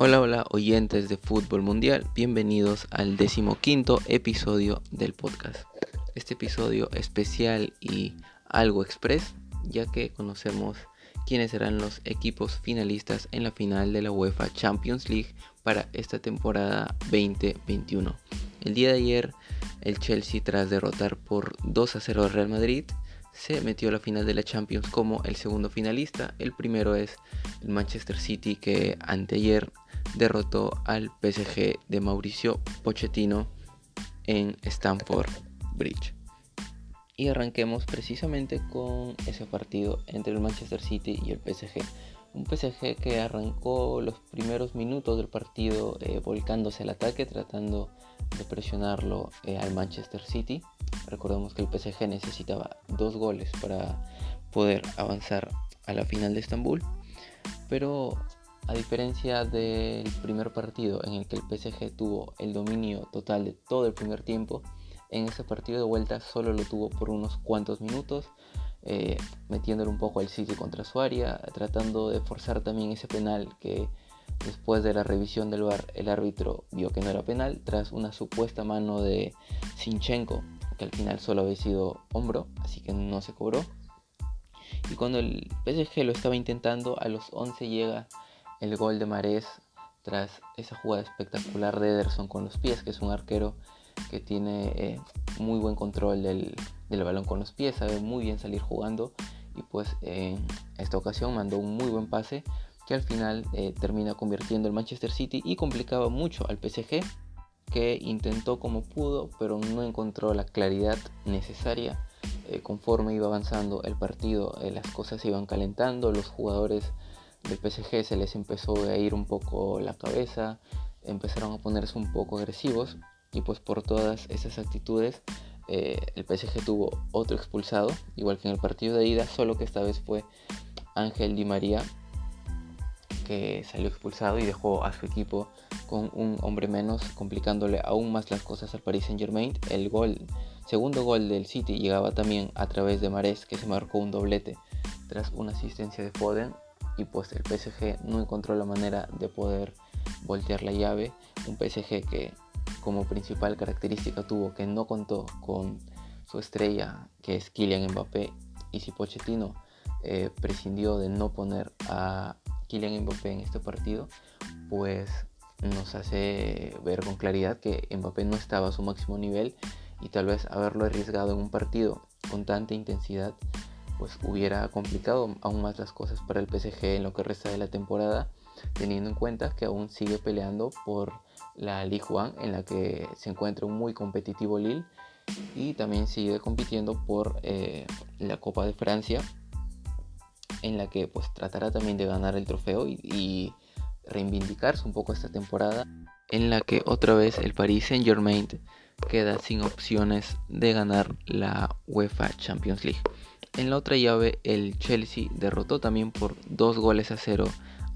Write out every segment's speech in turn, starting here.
Hola, hola oyentes de Fútbol Mundial, bienvenidos al decimoquinto episodio del podcast. Este episodio especial y algo express, ya que conocemos quiénes serán los equipos finalistas en la final de la UEFA Champions League para esta temporada 2021. El día de ayer, el Chelsea, tras derrotar por 2 a 0 al Real Madrid, se metió a la final de la Champions como el segundo finalista. El primero es el Manchester City que anteayer derrotó al PSG de Mauricio Pochettino en Stamford Bridge. Y arranquemos precisamente con ese partido entre el Manchester City y el PSG. Un PSG que arrancó los primeros minutos del partido eh, volcándose al ataque, tratando de presionarlo eh, al Manchester City. Recordemos que el PSG necesitaba dos goles para poder avanzar a la final de Estambul. Pero a diferencia del primer partido en el que el PSG tuvo el dominio total de todo el primer tiempo, en ese partido de vuelta solo lo tuvo por unos cuantos minutos, eh, metiéndole un poco al sitio contra su área, tratando de forzar también ese penal que después de la revisión del VAR el árbitro vio que no era penal tras una supuesta mano de Sinchenko, que al final solo había sido hombro, así que no se cobró. Y cuando el PSG lo estaba intentando, a los 11 llega el gol de Marés tras esa jugada espectacular de Ederson con los pies, que es un arquero que tiene eh, muy buen control del, balón con los pies, sabe muy bien salir jugando y pues en esta ocasión mandó un muy buen pase que al final eh, termina convirtiendo el Manchester City y complicaba mucho al PSG que intentó como pudo pero no encontró la claridad necesaria eh, conforme iba avanzando el partido las cosas se iban calentando los jugadores del PSG se les empezó a ir un poco la cabeza, empezaron a ponerse un poco agresivos y pues por todas esas actitudes eh, el PSG tuvo otro expulsado, igual que en el partido de ida, solo que esta vez fue Ángel Di María que salió expulsado y dejó a su equipo con un hombre menos, complicándole aún más las cosas al Paris Saint Germain. El gol, segundo gol del City llegaba también a través de Marés, que se marcó un doblete tras una asistencia de Foden y pues el PSG no encontró la manera de poder voltear la llave. Un PSG que como principal característica tuvo que no contó con su estrella que es Kylian Mbappé y si Pochettino eh, prescindió de no poner a Kylian Mbappé en este partido, pues nos hace ver con claridad que Mbappé no estaba a su máximo nivel y tal vez haberlo arriesgado en un partido con tanta intensidad pues hubiera complicado aún más las cosas para el PSG en lo que resta de la temporada, teniendo en cuenta que aún sigue peleando por la Ligue 1 en la que se encuentra un muy competitivo Lille y también sigue compitiendo por eh, la Copa de Francia en la que pues tratará también de ganar el trofeo y, y reivindicarse un poco esta temporada en la que otra vez el Paris Saint Germain queda sin opciones de ganar la UEFA Champions League. En la otra llave, el Chelsea derrotó también por dos goles a cero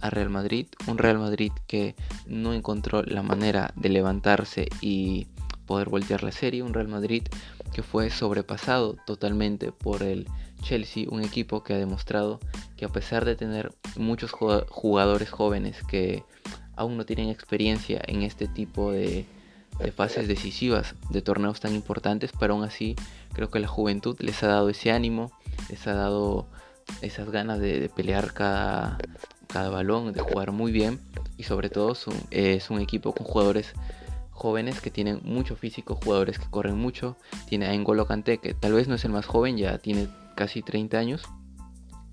a Real Madrid. Un Real Madrid que no encontró la manera de levantarse y poder voltear la serie. Un Real Madrid que fue sobrepasado totalmente por el Chelsea, un equipo que ha demostrado que a pesar de tener muchos jugadores jóvenes que aún no tienen experiencia en este tipo de, fases decisivas de torneos tan importantes, pero aún así creo que la juventud les ha dado ese ánimo, les ha dado esas ganas de, pelear cada, cada, balón, de jugar muy bien y sobre todo es un equipo con jugadores jóvenes que tienen mucho físico, jugadores que corren mucho. Tiene a N'Golo Kanté que tal vez no es el más joven, ya tiene casi 30 años,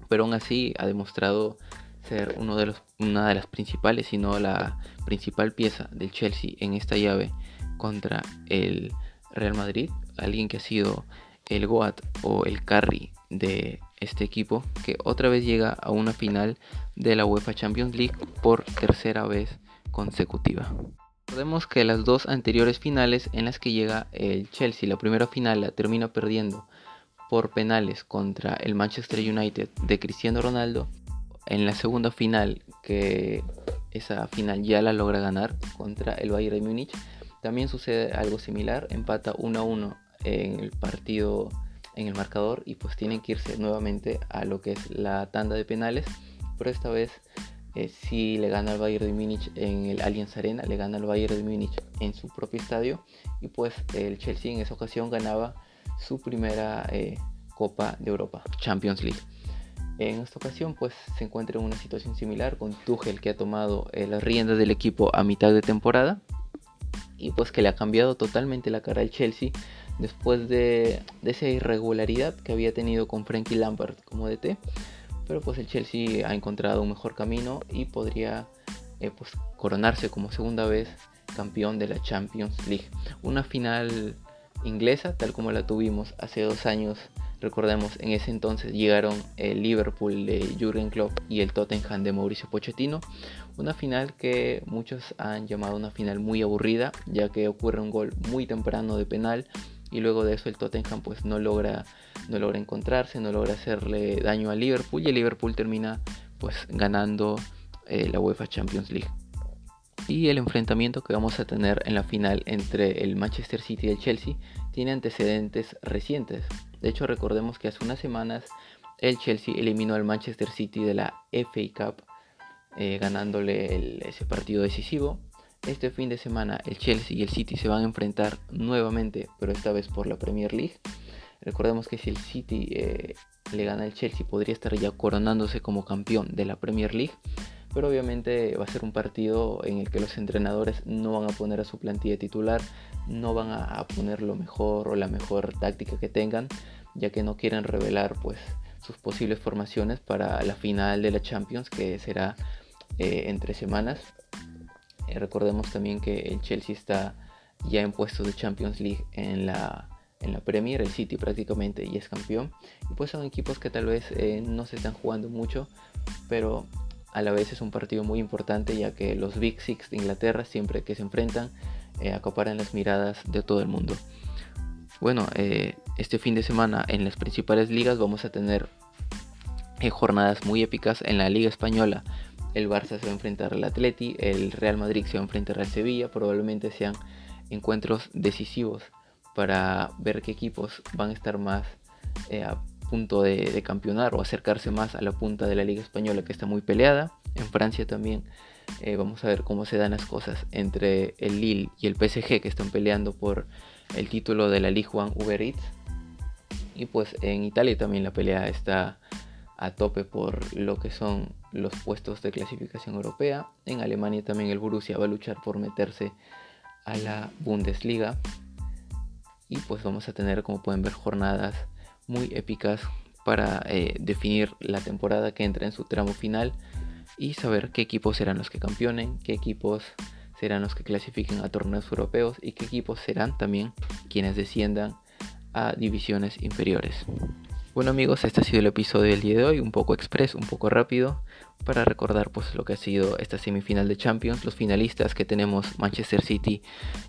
pero aún así ha demostrado ser uno de los, una de las principales, si no la principal pieza del Chelsea en esta llave contra el Real Madrid. Alguien que ha sido el Goat o el Carry de este equipo que otra vez llega a una final de la UEFA Champions League por tercera vez consecutiva. Recordemos que las dos anteriores finales en las que llega el Chelsea, la primera final la termina perdiendo por penales contra el Manchester United de Cristiano Ronaldo. En la segunda final, que esa final ya la logra ganar contra el Bayern de Múnich, también sucede algo similar, empata 1 a 1 en el partido en el marcador y pues tienen que irse nuevamente a lo que es la tanda de penales, pero esta vez eh, si le gana al Bayern de Múnich en el Allianz Arena, le gana al Bayern de Múnich en su propio estadio y pues el Chelsea en esa ocasión ganaba su primera eh, Copa de Europa, Champions League. En esta ocasión pues se encuentra en una situación similar con Tuchel que ha tomado eh, las riendas del equipo a mitad de temporada y pues que le ha cambiado totalmente la cara al Chelsea después de, de esa irregularidad que había tenido con Frankie Lampard como DT pero pues el Chelsea ha encontrado un mejor camino y podría eh, pues, coronarse como segunda vez campeón de la Champions League. Una final inglesa, tal como la tuvimos hace dos años. Recordemos, en ese entonces llegaron el Liverpool de Jurgen Klopp y el Tottenham de Mauricio Pochettino. Una final que muchos han llamado una final muy aburrida, ya que ocurre un gol muy temprano de penal y luego de eso el Tottenham pues no logra no logra encontrarse, no logra hacerle daño al Liverpool y el Liverpool termina pues ganando eh, la UEFA Champions League. Y el enfrentamiento que vamos a tener en la final entre el Manchester City y el Chelsea tiene antecedentes recientes. De hecho, recordemos que hace unas semanas el Chelsea eliminó al Manchester City de la FA Cup, eh, ganándole ese partido decisivo. Este fin de semana el Chelsea y el City se van a enfrentar nuevamente, pero esta vez por la Premier League. Recordemos que si el City eh, le gana al Chelsea podría estar ya coronándose como campeón de la Premier League. Pero obviamente va a ser un partido en el que los entrenadores no van a poner a su plantilla titular, no van a poner lo mejor o la mejor táctica que tengan, ya que no quieren revelar pues sus posibles formaciones para la final de la Champions que será eh, entre semanas. Eh, recordemos también que el Chelsea está ya en puestos de Champions League en la en la Premier, el City prácticamente y es campeón. Y pues son equipos que tal vez eh, no se están jugando mucho, pero a la vez es un partido muy importante ya que los Big Six de Inglaterra siempre que se enfrentan eh, acaparan las miradas de todo el mundo. Bueno, eh, este fin de semana en las principales ligas vamos a tener jornadas muy épicas en la Liga Española. El Barça se va a enfrentar al Atleti, el Real Madrid se va a enfrentar al Sevilla, probablemente sean encuentros decisivos para ver qué equipos van a estar más eh, punto de, campeonar o acercarse más a la punta de la Liga Española que está muy peleada. En Francia también eh, vamos a ver cómo se dan las cosas entre el Lille y el PSG que están peleando por el título de la Ligue 1 Uber Eats. Y pues en Italia también la pelea está a tope por lo que son los puestos de clasificación europea. En Alemania también el Borussia va a luchar por meterse a la Bundesliga y pues vamos a tener como pueden ver jornadas muy épicas para eh, definir la temporada que entra en su tramo final y saber qué equipos serán los que campeonen, qué equipos serán los que clasifiquen a torneos europeos y qué equipos serán también quienes desciendan a divisiones inferiores. Bueno amigos, este ha sido el episodio del día de hoy, un poco express, un poco rápido, para recordar pues lo que ha sido esta semifinal de Champions, los finalistas que tenemos Manchester City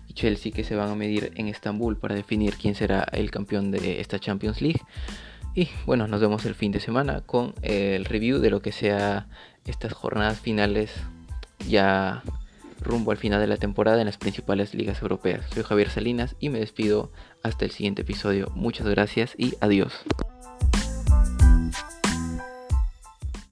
y Chelsea que se van a medir en Estambul para definir quién será el campeón de esta Champions League. Y bueno, nos vemos el fin de semana con el review de lo que sea estas jornadas finales ya rumbo al final de la temporada en las principales ligas europeas. Soy Javier Salinas y me despido hasta el siguiente episodio. Muchas gracias y adiós.